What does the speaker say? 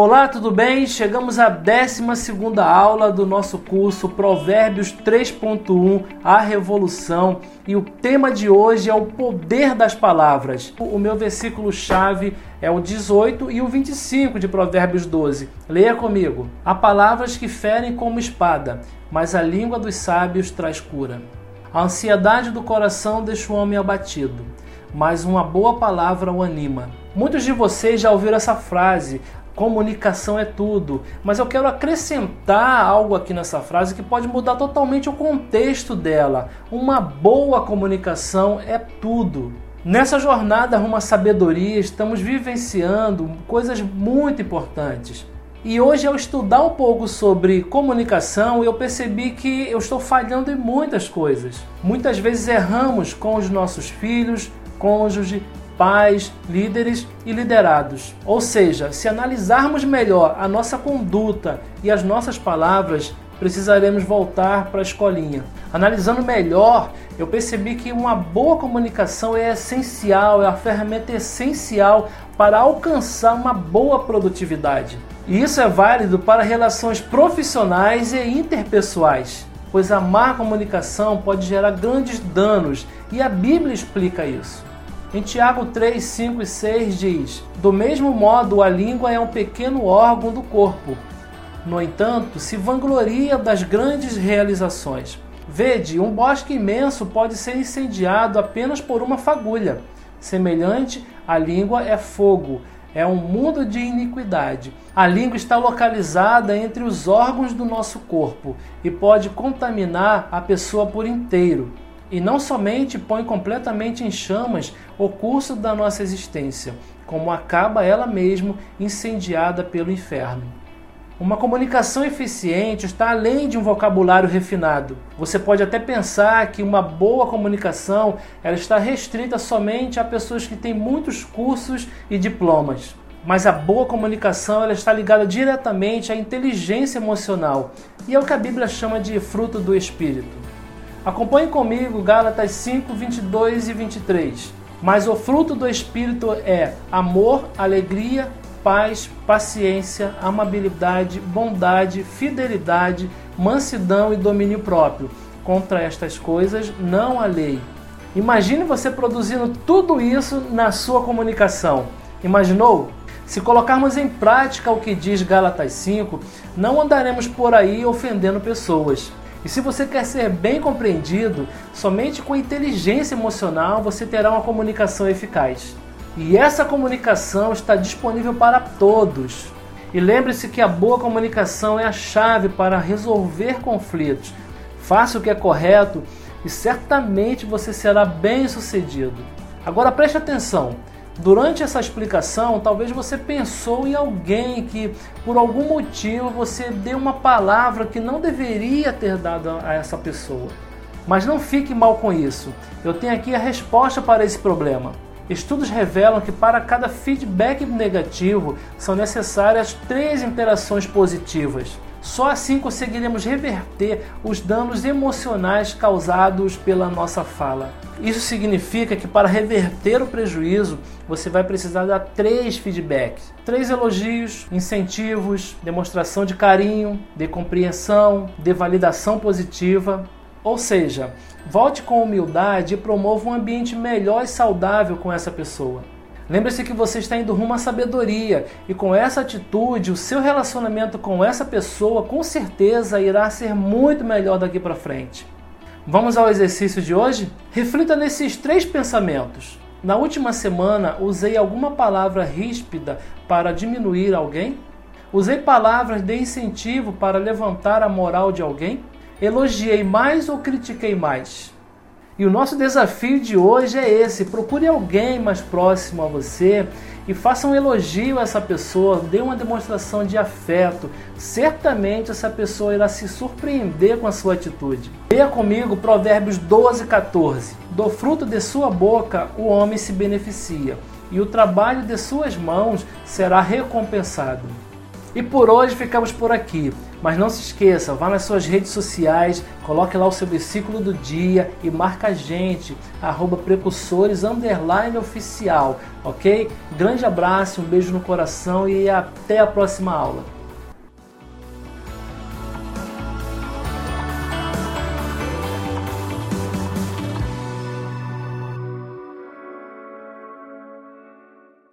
Olá, tudo bem? Chegamos à 12 aula do nosso curso Provérbios 3.1 A Revolução e o tema de hoje é o poder das palavras. O meu versículo chave é o 18 e o 25 de Provérbios 12. Leia comigo. Há palavras que ferem como espada, mas a língua dos sábios traz cura. A ansiedade do coração deixa o homem abatido, mas uma boa palavra o anima. Muitos de vocês já ouviram essa frase: comunicação é tudo. Mas eu quero acrescentar algo aqui nessa frase que pode mudar totalmente o contexto dela. Uma boa comunicação é tudo. Nessa jornada rumo à sabedoria, estamos vivenciando coisas muito importantes. E hoje, ao estudar um pouco sobre comunicação, eu percebi que eu estou falhando em muitas coisas. Muitas vezes erramos com os nossos filhos, cônjuge, pais, líderes e liderados. Ou seja, se analisarmos melhor a nossa conduta e as nossas palavras, precisaremos voltar para a escolinha. Analisando melhor, eu percebi que uma boa comunicação é essencial, é a ferramenta essencial para alcançar uma boa produtividade. E isso é válido para relações profissionais e interpessoais, pois a má comunicação pode gerar grandes danos e a Bíblia explica isso. Em Tiago 3, 5 e 6 diz: Do mesmo modo, a língua é um pequeno órgão do corpo. No entanto, se vangloria das grandes realizações. Vede, um bosque imenso pode ser incendiado apenas por uma fagulha. Semelhante, a língua é fogo, é um mundo de iniquidade. A língua está localizada entre os órgãos do nosso corpo e pode contaminar a pessoa por inteiro e não somente põe completamente em chamas o curso da nossa existência, como acaba ela mesma incendiada pelo inferno. Uma comunicação eficiente está além de um vocabulário refinado. Você pode até pensar que uma boa comunicação ela está restrita somente a pessoas que têm muitos cursos e diplomas. Mas a boa comunicação ela está ligada diretamente à inteligência emocional e é o que a Bíblia chama de fruto do espírito. Acompanhe comigo Gálatas 5, 22 e 23. Mas o fruto do Espírito é amor, alegria, paz, paciência, amabilidade, bondade, fidelidade, mansidão e domínio próprio. Contra estas coisas não há lei. Imagine você produzindo tudo isso na sua comunicação. Imaginou? Se colocarmos em prática o que diz Gálatas 5, não andaremos por aí ofendendo pessoas. E se você quer ser bem compreendido, somente com inteligência emocional você terá uma comunicação eficaz. E essa comunicação está disponível para todos. E lembre-se que a boa comunicação é a chave para resolver conflitos. Faça o que é correto e certamente você será bem sucedido. Agora preste atenção: Durante essa explicação, talvez você pensou em alguém que, por algum motivo, você deu uma palavra que não deveria ter dado a essa pessoa. Mas não fique mal com isso. Eu tenho aqui a resposta para esse problema. Estudos revelam que para cada feedback negativo são necessárias três interações positivas. Só assim conseguiremos reverter os danos emocionais causados pela nossa fala. Isso significa que para reverter o prejuízo, você vai precisar dar três feedbacks: três elogios, incentivos, demonstração de carinho, de compreensão, de validação positiva. Ou seja, volte com humildade e promova um ambiente melhor e saudável com essa pessoa. Lembre-se que você está indo rumo à sabedoria e com essa atitude, o seu relacionamento com essa pessoa com certeza irá ser muito melhor daqui para frente. Vamos ao exercício de hoje? Reflita nesses três pensamentos. Na última semana, usei alguma palavra ríspida para diminuir alguém? Usei palavras de incentivo para levantar a moral de alguém? Elogiei mais ou critiquei mais? E o nosso desafio de hoje é esse: procure alguém mais próximo a você e faça um elogio a essa pessoa, dê uma demonstração de afeto. Certamente essa pessoa irá se surpreender com a sua atitude. Leia comigo Provérbios 12, 14. Do fruto de sua boca o homem se beneficia, e o trabalho de suas mãos será recompensado. E por hoje ficamos por aqui. Mas não se esqueça, vá nas suas redes sociais, coloque lá o seu versículo do dia e marca a gente, arroba precursores oficial, ok? Grande abraço, um beijo no coração e até a próxima aula.